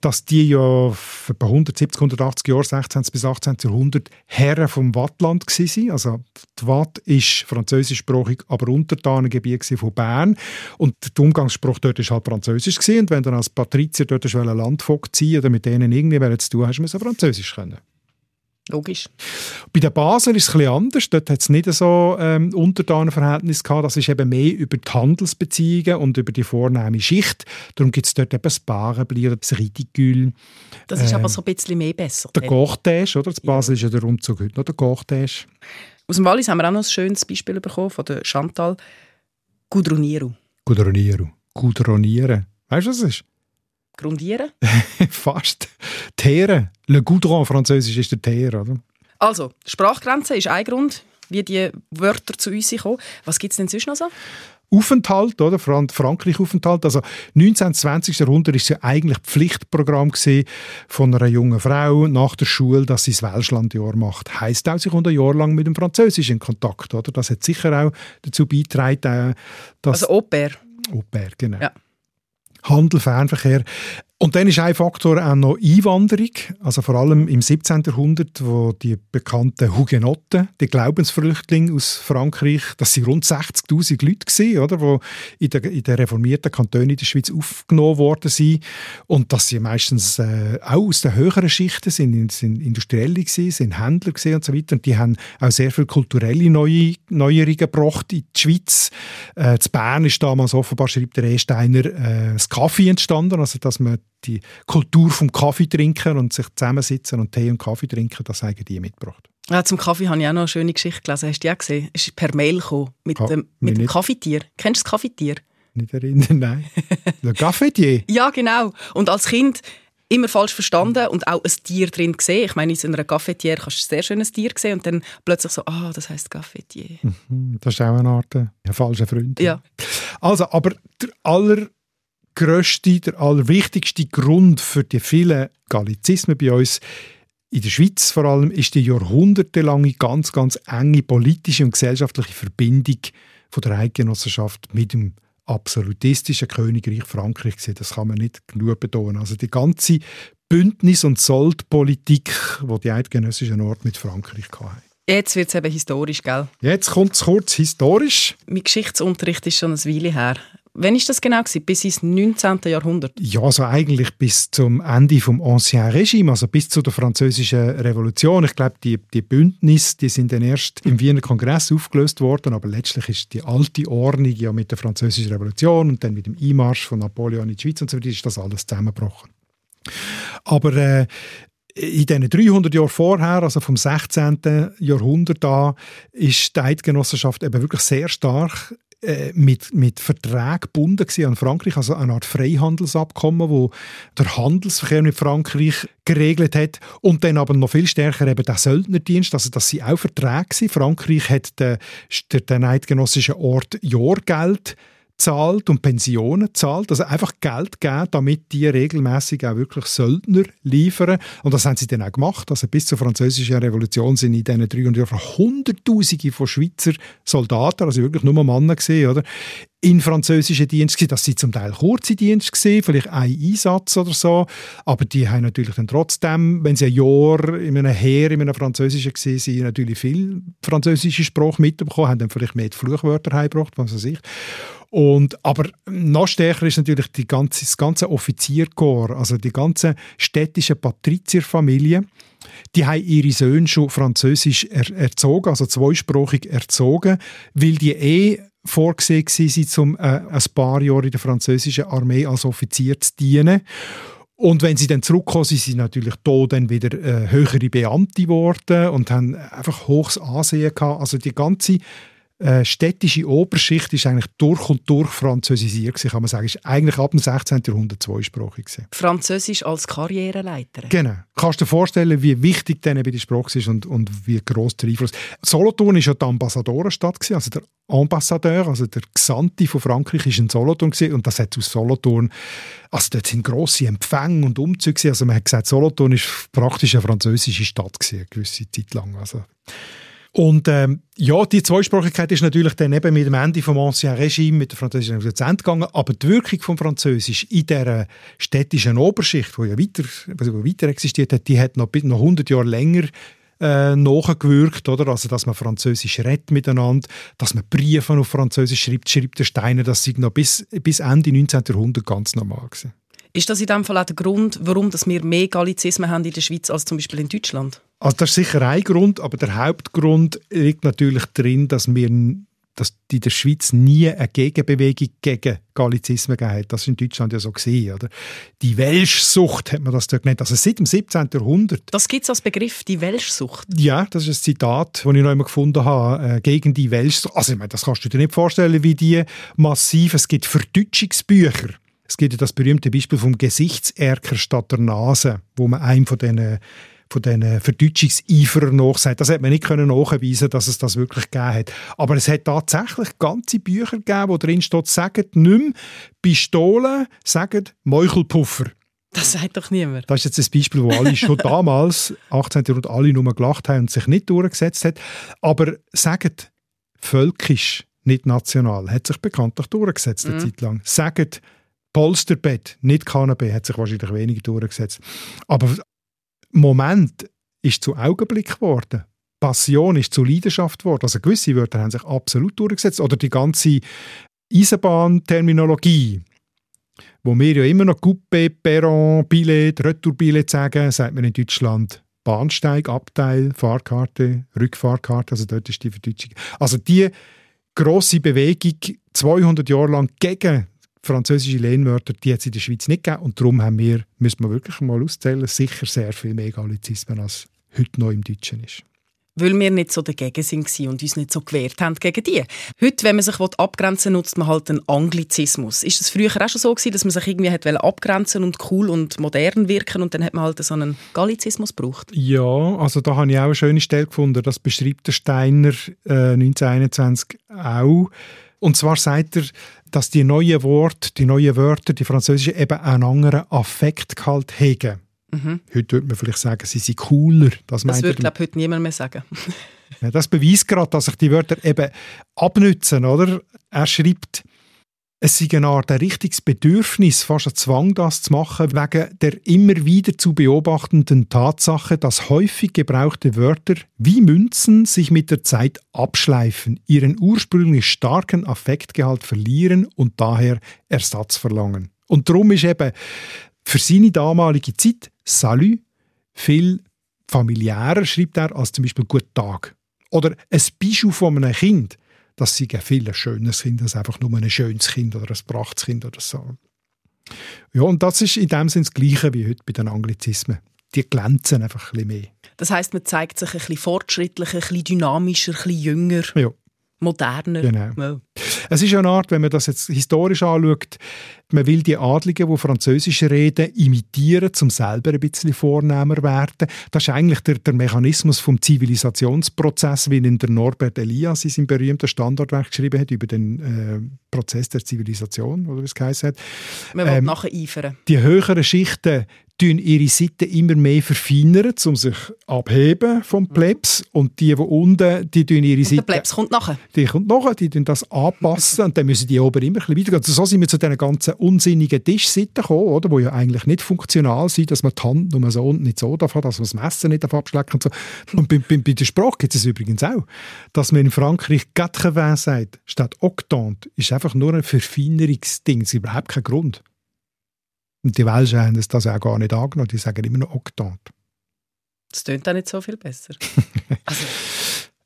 dass die ja etwa 170, 180 Jahre, 16. bis 18. Jahrhundert Herren vom Wattland waren. Also die Watt ist französischsprachig, aber Untertanengebiet von Bern. Und der Umgangssprache dort war halt französisch. Gewesen. Und wenn du als Patrizier dort ein Landvogt ziehen oder mit denen irgendwie zu tun hast, musst du französisch können. Logisch. Bei den Basel ist es bisschen anders. Dort hat es nicht so ähm, Untertanenverhältnis gehabt. Das ist eben mehr über die Handelsbeziehungen und über die vornehme Schicht. Darum gibt es dort eben das Barenbli oder das Ritikül. Das ist Ähm, aber so ein bisschen mehr besser. Der Gortage, oder? Das Basel ist ja der Umzug heute noch der Gortage. Aus dem Wallis haben wir auch noch ein schönes Beispiel bekommen von der Chantal Gudruniero. Gudroniero. Gudronieren. Weißt du, was es ist? Grundieren? Fast. Teere. Le Goudron, französisch ist der Teer, oder? Also, Sprachgrenze ist ein Grund, wie die Wörter zu uns kommen. Was gibt es denn sonst noch so? Aufenthalt, oder? Fran Frankreich-Aufenthalt. Also 19. und 20. Jahrhundert war es ja eigentlich Pflichtprogramm von einer jungen Frau nach der Schule, dass sie das Welschlandjahr macht. Heißt auch, sie kommt ein Jahr lang mit dem Französisch in Kontakt, oder? Das hat sicher auch dazu beigetragen, dass... Also Au pair. Au pair, genau. Ja. Handel, Fernverkehr. Und dann ist ein Faktor auch noch Einwanderung, also vor allem im 17. Jahrhundert, wo die bekannten Hugenotten, die Glaubensflüchtlinge aus Frankreich, das sind rund 60'000 Leute gewesen, oder, die in den, in den reformierten Kantonen in der Schweiz aufgenommen worden sind. Und dass sie meistens äh, auch aus den höheren Schichten sind, sind Industrielle gewesen, sind Händler gewesen und so weiter. Und die haben auch sehr viele kulturelle Neue, Neuerungen gebracht in die Schweiz. Äh, zu Bern ist damals offenbar, schreibt der Esteiner, äh, das Kaffee entstanden, also dass man die Kultur vom Kaffee trinken und sich zusammensitzen und Tee und Kaffee trinken, das haben die mitgebracht. Ja, zum Kaffee habe ich auch noch eine schöne Geschichte gelesen. Hast du die auch gesehen? Es ist per Mail gekommen mit Ha, dem, mit dem. Kaffeetier. Kennst du das Kaffeetier? Nicht erinnern, nein. Le Cafetier. Ja, genau. Und als Kind immer falsch verstanden und auch ein Tier drin gesehen. Ich meine, in so einer Cafetiere kannst du ein sehr schönes Tier sehen und dann plötzlich so, ah, das heißt Cafetier. Hm, Das ist auch eine Art äh, ein falscher Freund. Ja. Also, aber der allergrösste, der allerwichtigste Grund für die vielen Gallizismen bei uns in der Schweiz vor allem ist die jahrhundertelange, ganz, ganz enge politische und gesellschaftliche Verbindung von der Eidgenossenschaft mit dem absolutistischen Königreich Frankreich. Das kann man nicht genug betonen. Also die ganze Bündnis- und Soldpolitik, die die eidgenössischen Orte mit Frankreich hatten. Jetzt wird es eben historisch, gell? Jetzt kommt es kurz historisch. Mein Geschichtsunterricht ist schon eine Weile her. Wann ist das genau? Gewesen? Bis ins 19. Jahrhundert? Ja, also eigentlich bis zum Ende vom Ancien Regime, also bis zu der französischen Revolution. Ich glaube, die, die Bündnisse, die sind dann erst im Wiener Kongress aufgelöst worden, aber letztlich ist die alte Ordnung ja mit der französischen Revolution und dann mit dem Einmarsch von Napoleon in die Schweiz und so weiter ist das alles zusammengebrochen. Aber äh, in diesen 300 Jahren vorher, also vom 16. Jahrhundert an, ist die Eidgenossenschaft eben wirklich sehr stark äh, mit, mit Verträgen gebunden an Frankreich, also eine Art Freihandelsabkommen, wo der Handelsverkehr mit Frankreich geregelt hat und dann aber noch viel stärker eben der Söldnerdienst, also das sind auch Verträge gewesen. Frankreich hat den, den, eidgenössischen Ort Jahrgeld zahlt und Pensionen zahlt, also einfach Geld geben, damit die regelmäßig auch wirklich Söldner liefern. Und das haben sie dann auch gemacht. Also bis zur französischen Revolution sind in diesen 300 Jahren Hunderttausende von Schweizer Soldaten, also wirklich nur Männer gesehen, oder? in französischen Dienst gewesen. Das sind zum Teil kurze Dienste gewesen, vielleicht ein Einsatz oder so. Aber die haben natürlich dann trotzdem, wenn sie ein Jahr in einem Heer, in einem französischen gewesen sind, natürlich viel französische Sprache mitbekommen, haben dann vielleicht mehr die Fluchwörter heimgebracht, was weiß ich. Und, aber noch stärker ist natürlich die ganze, das ganze Offizierkorps, also die ganze städtische Patrizierfamilie, die haben ihre Söhne schon französisch er erzogen, also zweisprachig erzogen, weil die eh vorgesehen waren, um äh, ein paar Jahre in der französischen Armee als Offizier zu dienen. Und wenn sie dann zurückkommen, sind sie natürlich da dann wieder äh, höhere Beamte geworden und haben einfach hohes Ansehen gehabt. Also die ganze äh, städtische Oberschicht ist eigentlich durch und durch französisiert gewesen, kann man sagen. Ist eigentlich ab dem 16. Jahrhundert zweisprachig gewesen. Französisch als Karriereleiter. Genau. Kannst du dir vorstellen, wie wichtig denen bei der Sprache ist und, und wie gross der Einfluss. Solothurn war ja die Ambassadorenstadt, gewesen, also der Ambassadeur, also der Gesandte von Frankreich ist in Solothurn gewesen, und das hat aus Solothurn, also dort sind grosse Empfänge und Umzüge gewesen. also man hat gesagt, Solothurn ist praktisch eine französische Stadt gewesen, eine gewisse Zeit lang, also und ähm, ja, die Zweisprachigkeit ist natürlich dann eben mit dem Ende vom Ancien Regime, mit der französischen Revolution gegangen, aber die Wirkung vom Französisch in der städtischen Oberschicht, die ja weiter, also weiter existiert hat, die hat noch, noch 100 Jahre länger äh, nachgewirkt, oder? Also, dass man Französisch redet miteinander, dass man Briefe auf Französisch schreibt, schreibt der Steiner, das sind noch bis, bis Ende 19. Jahrhundert ganz normal gewesen. Ist das in dem Fall auch der Grund, warum dass wir mehr Gallizismen haben in der Schweiz als zum Beispiel in Deutschland? Also das ist sicher ein Grund, aber der Hauptgrund liegt natürlich drin, dass wir dass in der Schweiz nie eine Gegenbewegung gegen Gallizismen gegeben hat. Das ist in Deutschland ja so gesehen, oder? Die Welschsucht hat man das dort genannt. Also seit dem 17. Jahrhundert. Das gibt es als Begriff, die Welschsucht. Ja, das ist ein Zitat, das ich noch einmal gefunden habe, äh, gegen die Welschsucht. Also ich meine, das kannst du dir nicht vorstellen, wie die massiv, es gibt Verdeutschungsbücher. Es gibt ja das berühmte Beispiel vom Gesichtserker statt der Nase, wo man einem von diesen von diesen Verdeutschungseiferern nachsagt. Das hat man nicht können nachweisen, dass es das wirklich gegeben hat. Aber es hat tatsächlich ganze Bücher gegeben, wo drin steht, sagt nicht mehr Pistolen, sagt Meuchelpuffer. Das sagt doch niemand. Das ist jetzt ein Beispiel, wo alle schon damals, 18. Jahrhundert, alle nur gelacht haben und sich nicht durchgesetzt hat. Aber sagt völkisch, nicht national, hat sich bekanntlich durchgesetzt eine Mhm. Zeit lang. Sagt Polsterbett, nicht Kanapé, hat sich wahrscheinlich weniger durchgesetzt. Aber Moment ist zu Augenblick geworden. Passion ist zu Leidenschaft geworden. Also gewisse Wörter haben sich absolut durchgesetzt. Oder die ganze Eisenbahnterminologie, wo wir ja immer noch Coupé, Perron, Billett, Retourbillett sagen, sagt man in Deutschland Bahnsteig, Abteil, Fahrkarte, Rückfahrkarte, also dort ist die Verdeutschung. Also die grosse Bewegung 200 Jahre lang gegen französische Lehnwörter, die hat es in der Schweiz nicht gegeben und darum haben wir, müssen wir wirklich mal auszählen, sicher sehr viel mehr Gallizismen als heute noch im Deutschen ist weil wir nicht so dagegen sind und uns nicht so gewehrt haben gegen die. Heute, wenn man sich abgrenzen will, nutzt man halt einen Anglizismus. Ist das früher auch schon so gewesen, dass man sich irgendwie hat abgrenzen und cool und modern wirken und dann hat man halt so einen Gallizismus gebraucht? Ja, also da habe ich auch eine schöne Stelle gefunden. Das beschreibt der Steiner äh, 1921 auch. Und zwar sagt er, dass die neuen Worte, die neuen Wörter, die französischen, eben einen anderen Affektgehalt haben. Mhm. Heute würde man vielleicht sagen, sie sind cooler. Das, das würde, glaube heute niemand mehr sagen. ja, das beweist gerade, dass sich die Wörter eben abnützen, oder? Er schreibt, es sei eine Art ein richtiges Bedürfnis, fast ein Zwang, das zu machen, wegen der immer wieder zu beobachtenden Tatsache, dass häufig gebrauchte Wörter wie Münzen sich mit der Zeit abschleifen, ihren ursprünglich starken Affektgehalt verlieren und daher Ersatz verlangen. Und darum ist eben für seine damalige Zeit Salut viel familiärer, schreibt er, als zum Beispiel Guten Tag. Oder ein Bischof von einem Kind, das sei ein viel schöneres Kind als einfach nur ein schönes Kind oder ein brachtes Kind oder so. Ja, und das ist in dem Sinne das Gleiche wie heute bei den Anglizismen. Die glänzen einfach ein bisschen mehr. Das heißt, man zeigt sich ein bisschen fortschrittlicher, ein bisschen dynamischer, ein bisschen jünger. Ja moderner. Genau. Ja. Es ist eine Art, wenn man das jetzt historisch anschaut, man will die Adligen, die Französisch reden, imitieren, um selber ein bisschen vornehmer werden. Das ist eigentlich der, der Mechanismus vom Zivilisationsprozess, wie ihn der Norbert Elias in seinem berühmten Standardwerk geschrieben hat über den äh, Prozess der Zivilisation, oder wie es geheißen hat. Man will ähm, nacheifern. Die höheren Schichten tun ihre Seiten immer mehr verfeinern, um sich abheben vom Plebs. Und die, die unten, die tun ihre Seiten... der Plebs kommt nachher. Die kommt nachher, die tun das anpassen und dann müssen die oben immer ein bisschen weitergehen. Also so sind wir zu diesen ganzen unsinnigen Tischseiten gekommen, oder, wo ja eigentlich nicht funktional sind, dass man die Hand nur so und nicht so darf, dass man das Messer nicht abschlecken und so. Und bei, bei, bei der Sprache gibt es übrigens auch, dass man in Frankreich «80 sagt, statt «octante», ist einfach nur ein Verfeinerungsding. Es ist überhaupt kein Grund. Und die Welschen haben das auch gar nicht angenommen. Die sagen immer noch Oktant. Das tönt auch nicht so viel besser. also.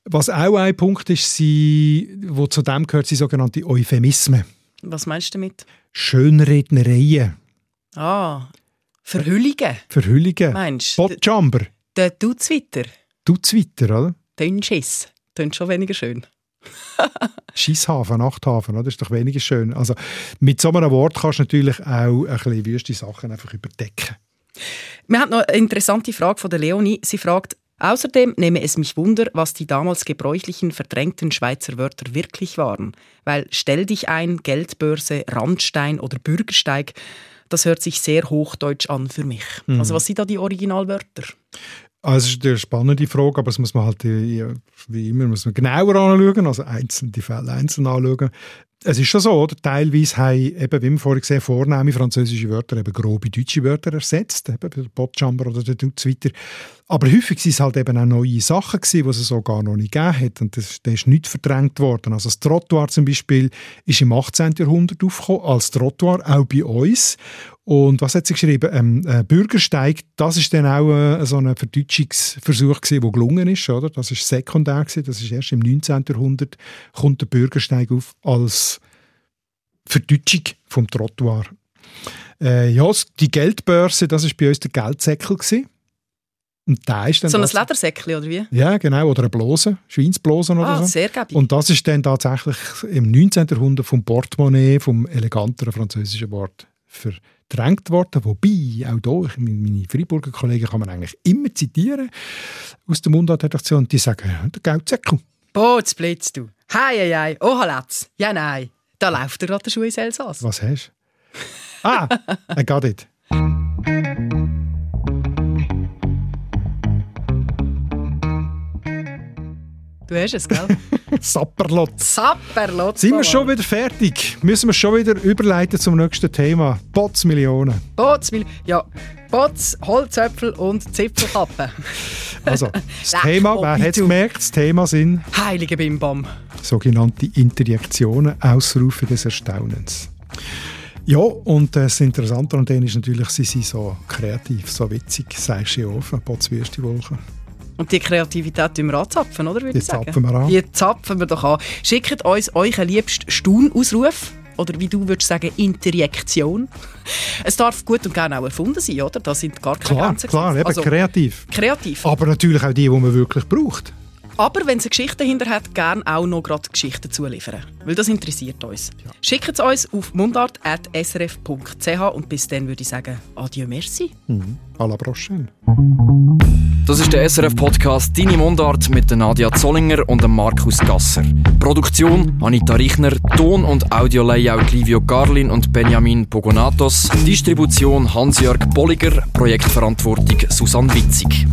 Was auch ein Punkt ist, sie, wo zu dem gehört, sind sogenannte Euphemismen. Was meinst du damit? Schönrednereien. Ah, Verhüllungen. Verhüllungen. Meinst du? Botjamber. Der Tutzwitter. Tutzwitter, oder? Dünnschiss. Tönt schon weniger schön. Schisshafen, Nachthafen, das ist doch weniger schön. Also mit so einem Wort kannst du natürlich auch ein bisschen wüste Sachen einfach überdecken. Wir haben noch eine interessante Frage von der Leonie. Sie fragt, Außerdem nehme es mich Wunder, was die damals gebräuchlichen verdrängten Schweizer Wörter wirklich waren. Weil stell dich ein, Geldbörse, Randstein oder Bürgersteig, das hört sich sehr hochdeutsch an für mich. Mhm. Also was sind da die Originalwörter? Also ist eine spannende Frage, aber das muss man halt wie immer muss man genauer anschauen, also einzeln, die Fälle einzeln anschauen. Es ist schon so, oder? teilweise haben, eben, wie wir vorhin gesehen vornehme französische Wörter eben grobe deutsche Wörter ersetzt, eben der Botjamber oder der Dutz weiter. Aber häufig waren es halt eben auch neue Sachen gewesen, die es so gar noch nicht gegeben hat und das, das ist nicht verdrängt worden. Also das Trottoir zum Beispiel ist im 18. Jahrhundert aufgekommen als Trottoir, auch bei uns und was hat sie geschrieben? Ähm, äh, Bürgersteig, das ist dann auch äh, so ein Verdeutschungsversuch gewesen, der gelungen ist, oder? Das ist sekundär gewesen, das ist erst im 19. Jahrhundert kommt der Bürgersteig auf als Verdeutschung vom Trottoir. Äh, ja, die Geldbörse, das ist bei uns der Geldsäckel gewesen. Und da ist dann so ein Ledersäckchen, oder wie? Ja, genau. Oder eine Blose, Schweinsblosen oder ah, so. sehr gäbig. Und das ist dann tatsächlich im 19. Jahrhundert vom Portemonnaie, vom eleganteren französischen Wort verdrängt worden. Wobei, auch hier, meine Freiburger Kollegen kann man eigentlich immer zitieren aus der Mundart-Redaktion, die sagen, der Geldsäckel. Boots blitz du. Hei, hei, hei. Oh, Halatz. Ja, nein. Da läuft der gerade der Schuh ins Elsass. Was hast du? Ah, I got it. Du hast es, gell? Sapperlot. Sapperlot. Sind wir schon wieder fertig? Müssen wir schon wieder überleiten zum nächsten Thema? Botsmillionen. Botsmil ja, Bots, Holzöpfel und Zipfelkappen. Also, das Thema, wer hat es gemerkt? Das Thema sind Heilige Bimbam. sogenannte Interjektionen, Ausrufe des Erstaunens. Ja, und das Interessante an denen ist natürlich, sie sind so kreativ, so witzig, sagst du ja auf, Botswürstewolken. Und die Kreativität tun wir anzapfen, oder? Würde Die ich sagen. zapfen wir an. Die zapfen wir doch an. Schickt uns euren liebsten Staunausruf. Oder wie du würdest sagen, Interjektion. Es darf gut und gerne auch erfunden sein, oder? Da sind gar keine Klar, Grenzen. klar, eben Also, kreativ. kreativ. Aber natürlich auch die, die man wirklich braucht. Aber wenn es eine Geschichte dahinter hat, gerne auch noch gerade Geschichten zuliefern. Weil das interessiert uns. Schickt es uns auf mundart.srf.ch und bis dann würde ich sagen, adieu, merci. Mhm. À la prochaine. Das ist der SRF-Podcast «Deine Mundart» mit Nadia Zollinger und Markus Gasser. Produktion Anita Richner, Ton- und Audio-Layout Livio Garlin und Benjamin Pogonatos, Distribution Hans-Jörg Bolliger, Projektverantwortung Susanne Witzig.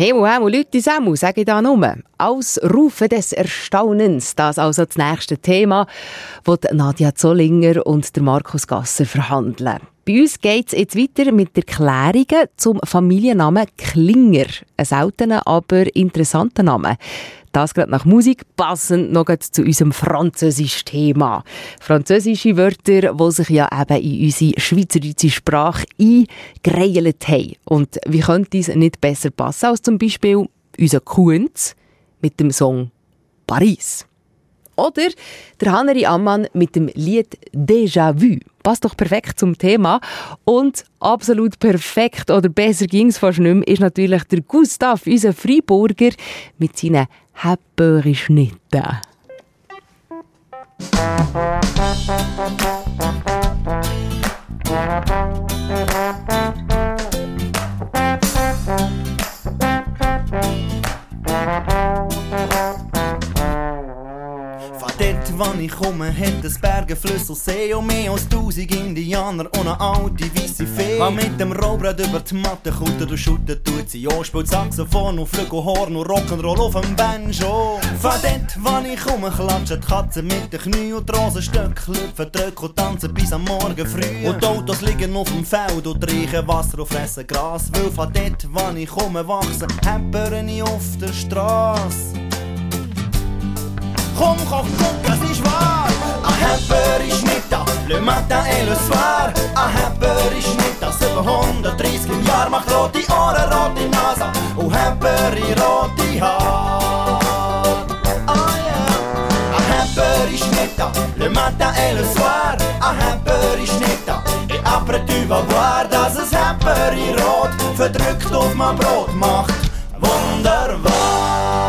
Hemo, hemo, Leute, Samu, sage ich da nur. Aus Rufe des Erstaunens, das also das nächste Thema, das Nadja Zollinger und der Markus Gasser verhandeln. Bei uns geht es jetzt weiter mit Erklärungen zum Familiennamen Klinger. Ein seltener, aber interessanter Name. Das gerade nach Musik, passend noch zu unserem französischen Thema. Französische Wörter, die sich ja eben in unsere schweizerische Sprache eingereilt haben. Und wie könnte es nicht besser passen als zum Beispiel unser Kunz mit dem Song Paris. Oder der Haneri Ammann mit dem Lied Déjà Vu. Passt doch perfekt zum Thema. Und absolut perfekt, oder besser ging's fast nicht mehr, ist natürlich der Gustav, unser Freiburger, mit seinen Häpperi-Schnitten. Von dort, wann ich komme, hat es Berge, Flüsse See und mehr als tausend Indianer und eine alte weisse Fee. Was mit dem Rollbrett über die Matte kutet und schüttet, tut sie ja, spielt Saxophon und Flügelhorn und Rock'n'Roll auf dem Banjo. Von dort, wann ich komme, klatschen die Katzen mit den Knie und die Rosenstöcke lüpfen, drücken und tanzen bis am Morgen früh. Und die Autos liegen auf dem Feld und trinken Wasser und fressen Gras, weil von dort, wann ich komme, wachsen Häppern auf der Straße. Komm, komm, guck, es ist wahr. Ein Hepper ist nicht da, le matin et le soir. Ein Hepper ist nicht da, 730 im Jahr. Macht rote Ohren, rote Nase und Hepper in rote Haar. Ah yeah. Ein le matin et le soir. Ein Hepper ist nicht da, et après tu vas voir, dass es Hepper in rot verdrückt auf mein Brot macht. Wunderbar.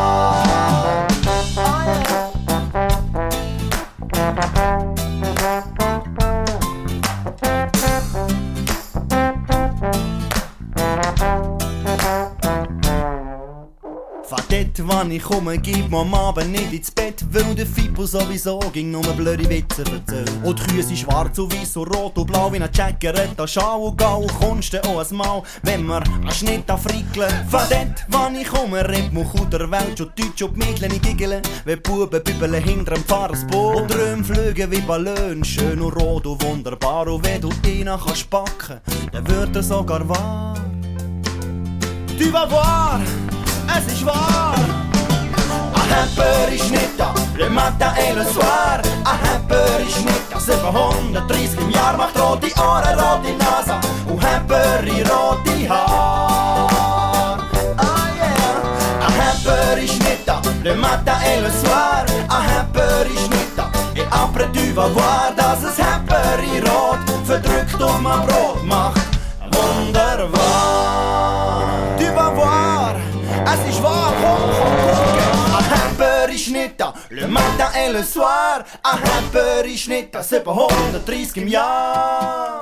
Wann ich komme, gibt mir am Abend nicht ins Bett, weil der Fippo sowieso ging nur blöde Witze erzählt. Und die sind schwarz und weiß und rot und blau wie ein Jackeretta, Schau und Gau, kommst du auch ein Mal, wenn wir einen Schnitt anfrickeln. Von dort, wann ich komme, redet man gut der Welt, schon Deutsch und die Mädchen nicht giggeln, wenn Buben bübeln hinter dem Fahrersboot. Und Träume fliegen wie Ballon, schön und rot und wunderbar, und wenn du einen kannst packen, dann wird er sogar wahr. Tu vas voir, es ist wahr. Ein Hepper ist nicht da, le matin et le soir. Ein Hepper ist nicht da, 730 im Jahr macht rote Ohren, rote Nase und Hepper in rote Haar. Ah yeah. Ein Hepper ist nicht da, le matin et le soir. Ein Hepper ist nicht da, et après tu vas voir, dass es Hepper in rot verdrückt auf mein Brot macht. Wunderbar. Da, le matin et le soir. Ein Hepper ist nicht da, 730 im Jahr.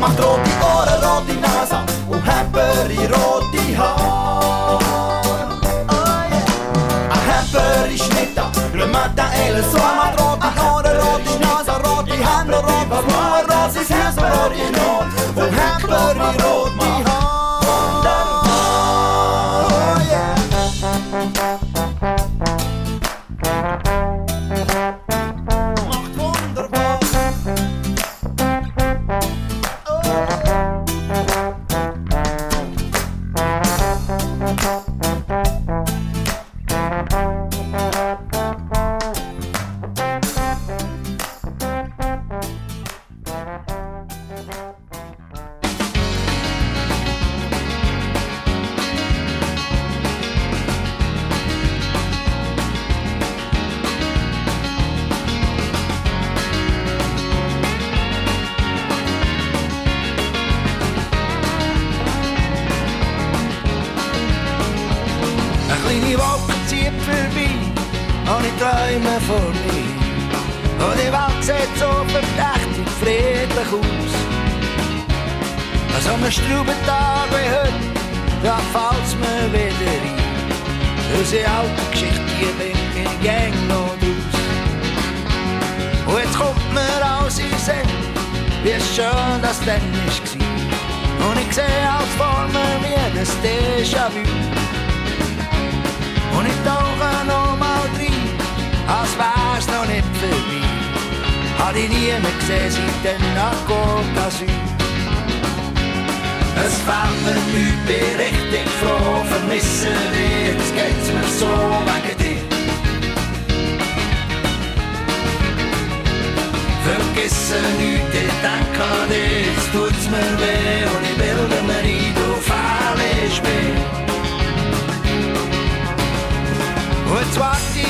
Macht rote Ohren, rote Nase und Hepper in rote Haar. Yeah. Ein Hepper ist nicht le matin et le soir. Macht rote Ohren, rote Nase, rote Hände, rote Blumen, rote Füße, rote Not und Hepper in rote Haar.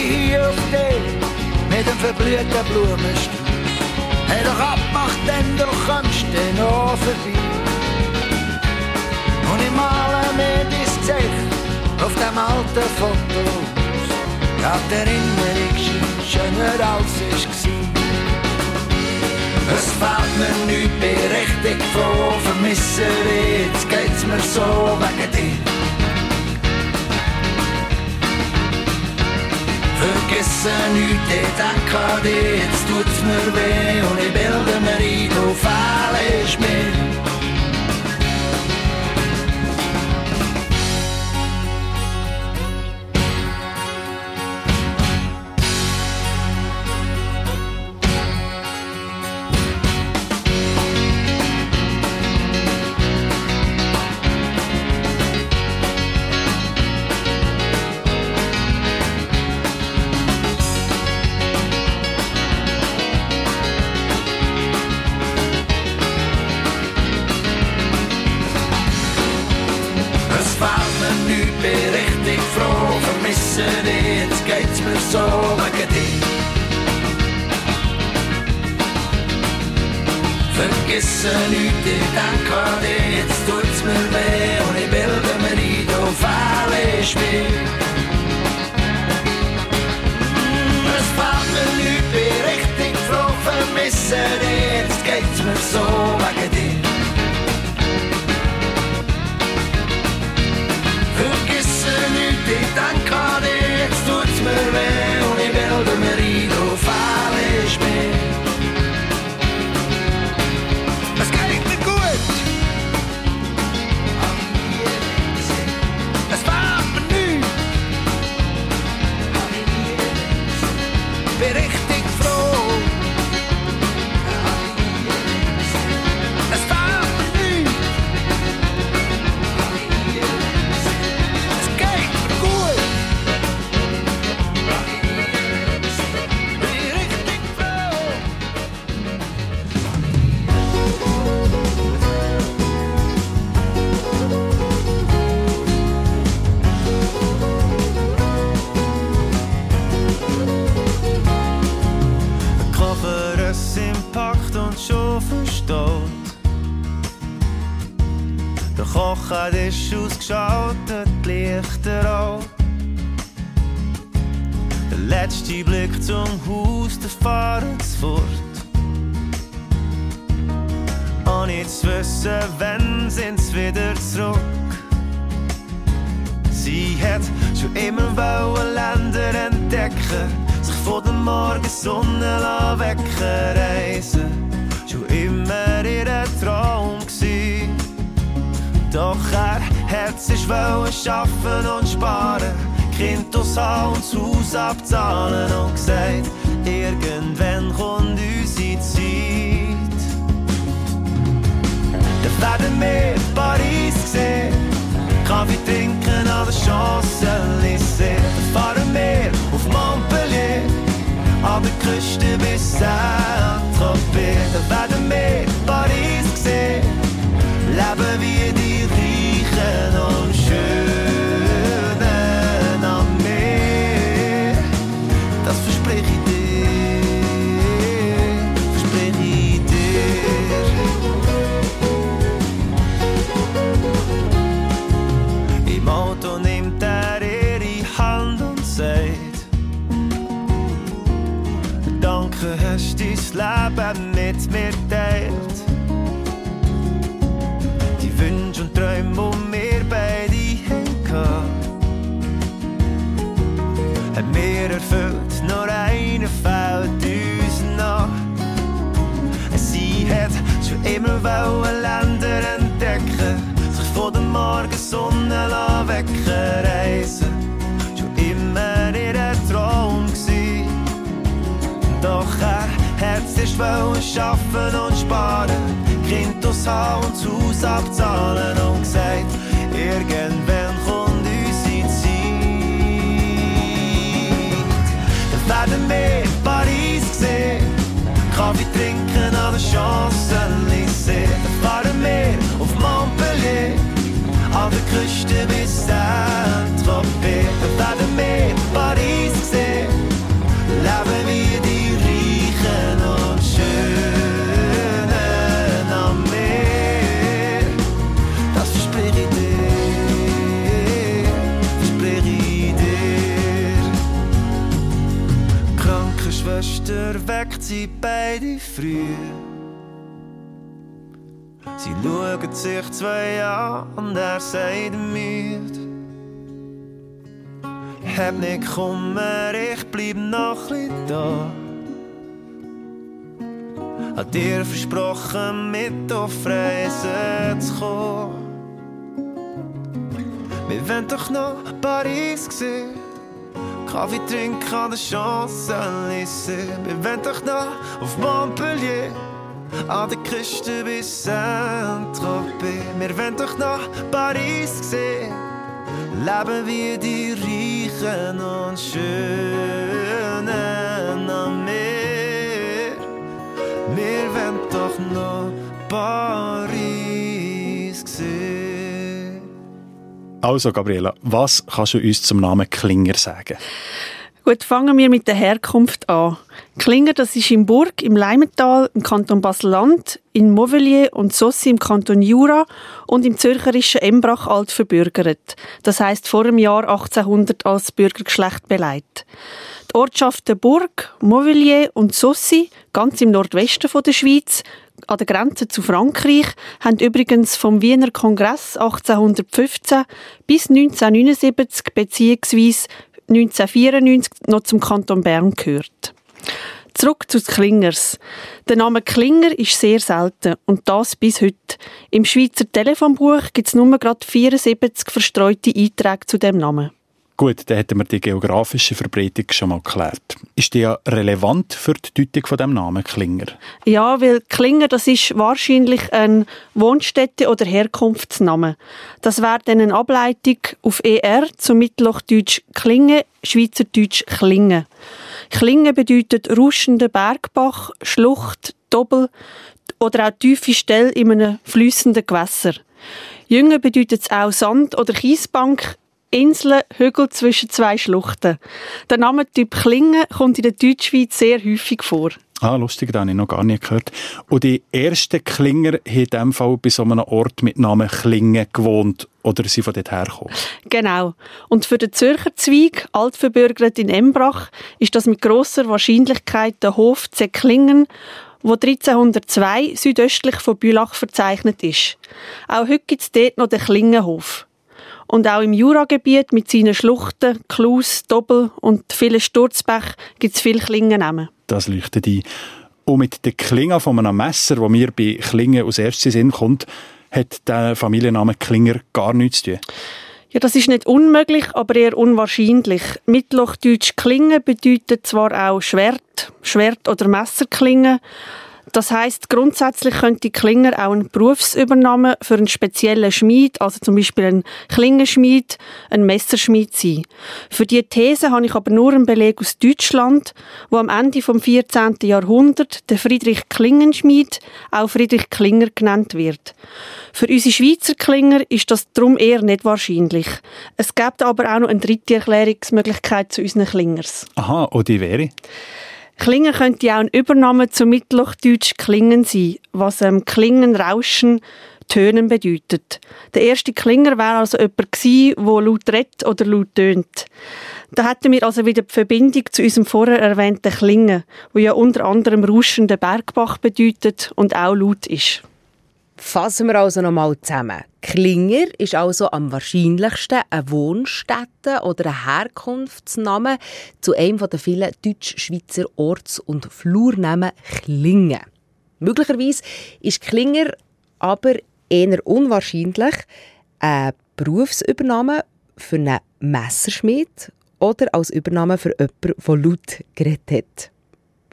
hier auf dir mit dem verblühten Blumenstuhl. Hey, doch abmacht, denn du kommst den auch vorbei. Und ich male mir dein Zeichen auf dem alten Foto aus. die Erinnerung scheint schöner als es war. Es fällt mir nicht nichts richtig von, vermissen wir jetzt geht's mir so wegen dir. Vergessen nichts, den DKD, jetzt tut's mir weh und ich bilde mir ein, du fehlst mir. salut des Haar und das Haus abzahlen und gesagt, irgendwann kommt unsere Zeit. Dann werden wir Paris sehen, Kaffee trinken an der Champs-Élysées. Dann fahren wir auf Montpellier, an der Küste bis Saint-Tropez. Dann werden wir Paris Weckt sie beide früh. Sie schauen sich zwei an und er sagt müde. Hab nicht Kummer, ich bleib noch ein da. Hat dir versprochen, mit auf Reisen zu kommen. Wir wollen doch noch Paris sehen. Kaffee trinken an der Champs-Élysées. Wir wollen doch noch auf Montpellier. An der Küste bis Saint-Tropez. Wir wollen doch noch Paris sehen. Leben wie die Reichen und Schönen am Meer. Wir wollen doch noch Paris Also, Gabriela, was kannst du uns zum Namen Klinger sagen? Gut, fangen wir mit der Herkunft an. Klinger, das ist in Burg im Leimental im Kanton Basel-Land, in Mauvelier und Saussy im Kanton Jura und im zürcherischen Embrach alt verbürgert. Das heißt vor dem Jahr 1800 als Bürgergeschlecht beleidigt. Die Ortschaften Burg, Mauvelier und Saussy, ganz im Nordwesten von der Schweiz, an der Grenze zu Frankreich, haben übrigens vom Wiener Kongress 1815 bis 1979 bzw. 1994 noch zum Kanton Bern gehört. Zurück zu Klingers. Der Name Klinger ist sehr selten und das bis heute. Im Schweizer Telefonbuch gibt es nur gerade 74 verstreute Einträge zu dem Namen. Gut, dann hätten wir die geografische Verbreitung schon mal geklärt. Ist die ja relevant für die Deutung von dem Namen Klinger? Ja, weil Klinger, das ist wahrscheinlich ein Wohnstätte- oder Herkunftsname. Das wäre dann eine Ableitung auf ER zum Mittelhochdeutsch Klinge, Schweizerdeutsch Klinge. Klinge bedeutet rauschender Bergbach, Schlucht, Doppel oder auch tiefe Stelle in einem fließenden Gewässer. Jünger bedeutet es auch Sand- oder Kiesbank, Inseln, Hügel zwischen zwei Schluchten. Der Name Typ Klinge kommt in der Deutschschweiz sehr häufig vor. Ah, lustig, das habe ich noch gar nicht gehört. Und die ersten Klinger haben in diesem Fall bei so einem Ort mit Namen Klingen gewohnt oder sind von dort hergekommen? Genau. Und für den Zürcher Zweig, altverbürgert in Embrach, ist das mit grosser Wahrscheinlichkeit der Hof Klingen, wo 1302 südöstlich von Bülach verzeichnet ist. Auch heute gibt es dort noch den Klingenhof. Und auch im Juragebiet mit seinen Schluchten, Klus, Doppel und vielen Sturzbächen gibt es viele Klingennamen. Das leuchtet ein. Und mit der Klinge von einem Messer, wo mir bei Klingen aus erstes Sinn kommt, hat der Familienname Klinger gar nichts zu tun. Ja, das ist nicht unmöglich, aber eher unwahrscheinlich. Mittelhochdeutsch Klinge bedeutet zwar auch Schwert, Schwert- oder Messerklinge, das heißt, grundsätzlich könnte Klinger auch ein Berufsübernahme für einen speziellen Schmied, also zum Beispiel ein Klingenschmied, ein Messerschmied sein. Für diese These habe ich aber nur einen Beleg aus Deutschland, wo am Ende vom 14. Jahrhundert der Friedrich Klingenschmied auch Friedrich Klinger genannt wird. Für unsere Schweizer Klinger ist das darum eher nicht wahrscheinlich. Es gibt aber auch noch eine dritte Erklärungsmöglichkeit zu unseren Klingers. Aha, und die wäre? Klingen könnte auch ein Übernahme zum Mittelhochdeutsch Klingen sein, was ähm, Klingen, Rauschen, Tönen bedeutet. Der erste Klinger wäre also jemand gewesen, der laut redet oder laut tönt. Da hätten wir also wieder die Verbindung zu unserem vorher erwähnten Klingen, wo ja unter anderem rauschender Bergbach bedeutet und auch laut ist. Fassen wir also nochmal zusammen. Klinger ist also am wahrscheinlichsten eine Wohnstätte oder ein Herkunftsname zu einem der vielen deutsch-schweizer Orts- und Flurnamen Klingen. Möglicherweise ist Klinger aber eher unwahrscheinlich eine Berufsübernahme für einen Messerschmied oder als Übernahme für jemanden, der laut geredet hat.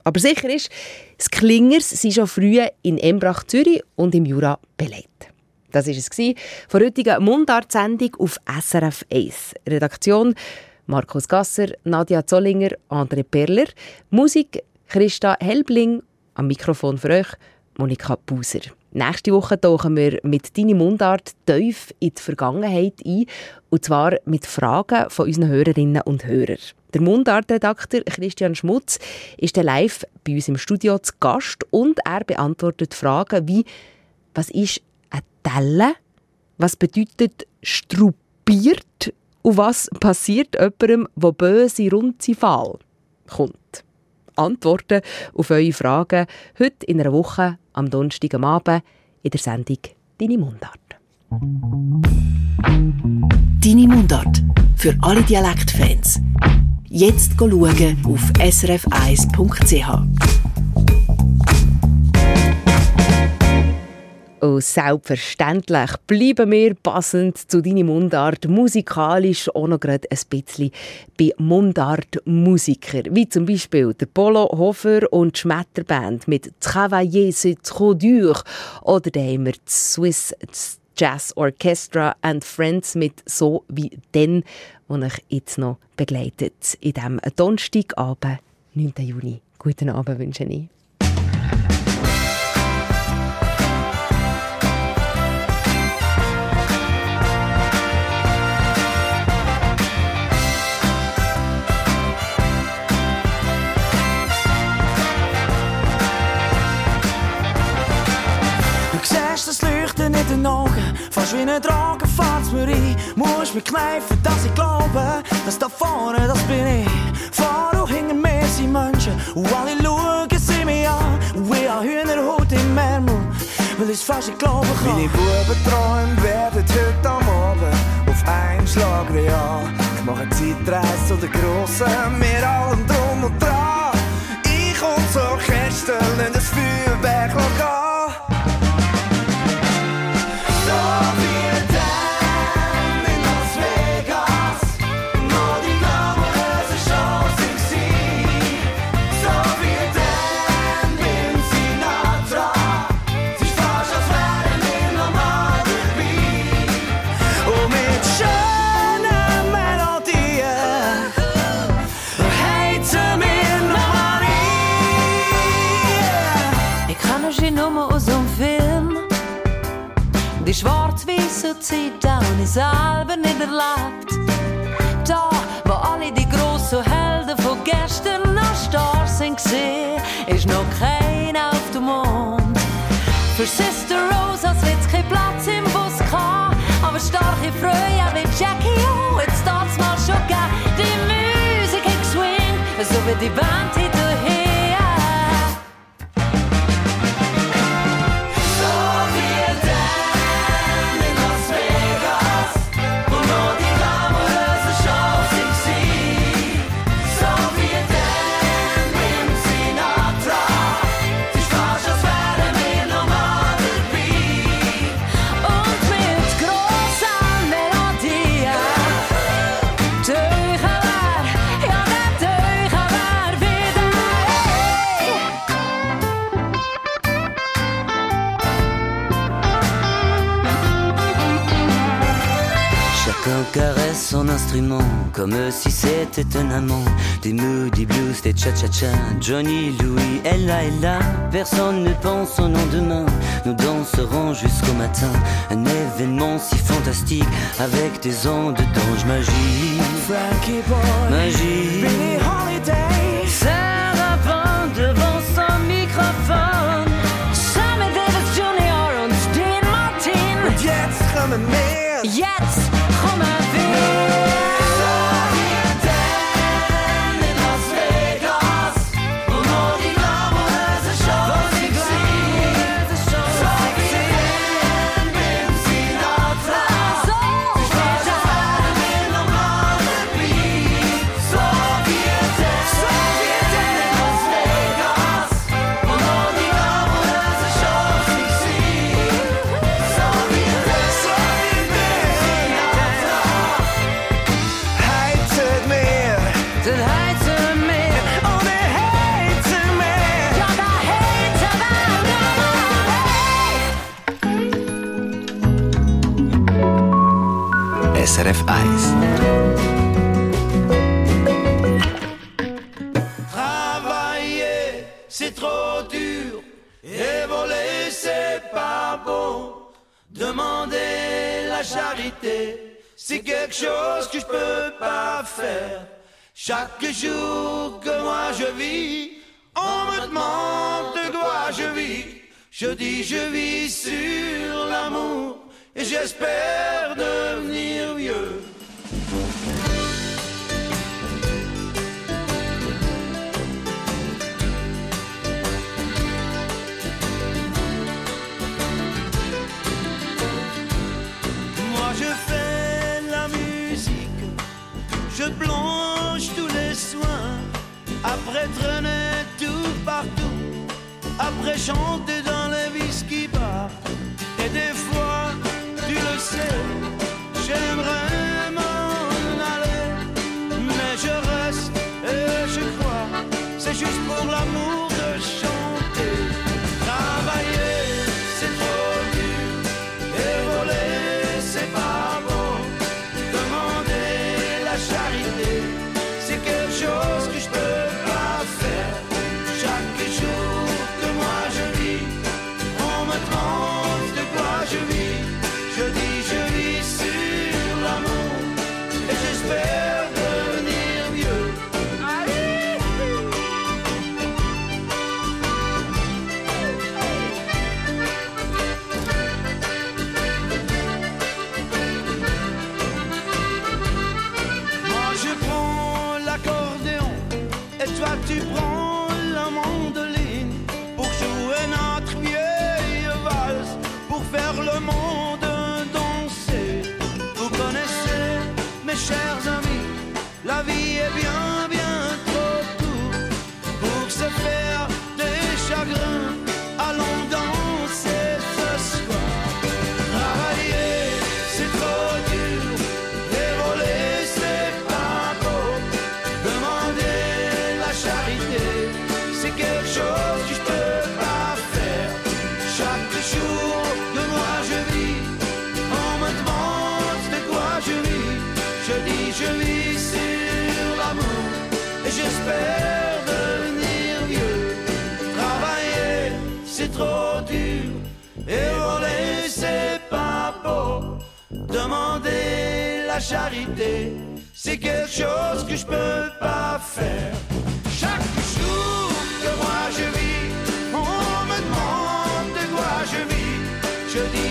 Aber sicher ist, das Klingers sind schon früh in Embrach, Zürich und im Jura belegt. Das war es von der heutigen Mundartsendung auf SRF 1. Redaktion Markus Gasser, Nadia Zollinger, André Perler. Musik Christa Helbling. Am Mikrofon für euch Monika Buser. Nächste Woche tauchen wir mit «Deine Mundart» tief in die Vergangenheit ein, und zwar mit Fragen von unseren Hörerinnen und Hörern. Der Mundartredakteur Christian Schmutz ist live bei uns im Studio zu Gast und er beantwortet Fragen wie «Was ist ein Telle?» «Was bedeutet «struppiert?» und «Was passiert jemandem, der böse runde Fall?» kommt. Antworten auf eure Fragen heute in einer Woche am Donnerstag am Abend in der Sendung «Deine Mundart». «Deine Mundart» für alle Dialektfans. Jetzt schauen auf srf1.ch. Und selbstverständlich. Bleiben wir passend zu deiner Mundart. Musikalisch auch noch gerade ein bisschen bei Mundart-Musikern, wie zum Beispiel der Polo Hofer und die Schmetterband mit «Travailler c'est trop dur» oder wir die Swiss Jazz Orchestra and Friends mit «So wie denn», wo ich jetzt noch begleitet in diesem Donnerstagabend, 9. Juni. Guten Abend wünsche ich. Fast wie eine Droge fährt's mir ein. Muss mich kneifen, dass ich glaube, dass da vorne, das bin ich. Vor und hinter mir sind Menschen, und alle schauen sie mich an. Und ich habe Hühnerhaut im Ärmel, weil ich's fast nicht glauben kann. Meine Bubenträume werden heute am Abend auf einen Schlag real. Ich mache Zeitreise zu der Grossen, mir allem drum und dran. Ich und das Orchester, in das Feuerwerk gehen. Erlebt. Da, wo alle die grossen Helden von gestern noch starr sind ist noch keiner auf dem Mond. Für Sister Rose als wird's kein Platz im Bus gehabt, aber starke Freude wie Jackie O, jetzt darf's mal schon geben. Die Musik hat geswingt, so wie die Band comme si c'était un amant. Des moody blues, des cha-cha-cha. Johnny, Louis, Ella, Ella. Personne ne pense au lendemain. Nous danserons jusqu'au matin. Un événement si fantastique avec des ondes d'ange magie. Frankie Boy, magie. Je dis je vis sur l'amour et j'espère devenir vieux. Moi je fais la musique, je plonge tous les soins, après traîner tout partout, après chanter dans Wisky Je dis je vis sur l'amour et j'espère devenir vieux. Travailler, c'est trop dur. Et voler, c'est pas beau. Demander la charité, c'est quelque chose que je peux pas faire. Chaque jour que moi je vis, on me demande de quoi je vis. Je dis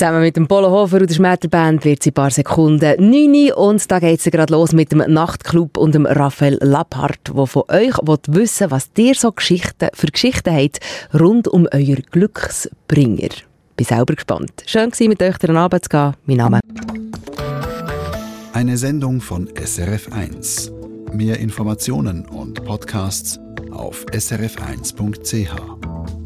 Zusammen mit dem Polo Hofer und der Schmetterband wird es in ein paar Sekunden 9 Uhr und da geht es gerade los mit dem Nachtclub und dem Raphael Lappard, der von euch wissen was ihr so Geschichten, für Geschichten habt rund um euer Glücksbringer. Bin selber gespannt. Schön war mit euch den Abend zu gehen. Mein Name. Eine Sendung von SRF1. Mehr Informationen und Podcasts auf srf1.ch.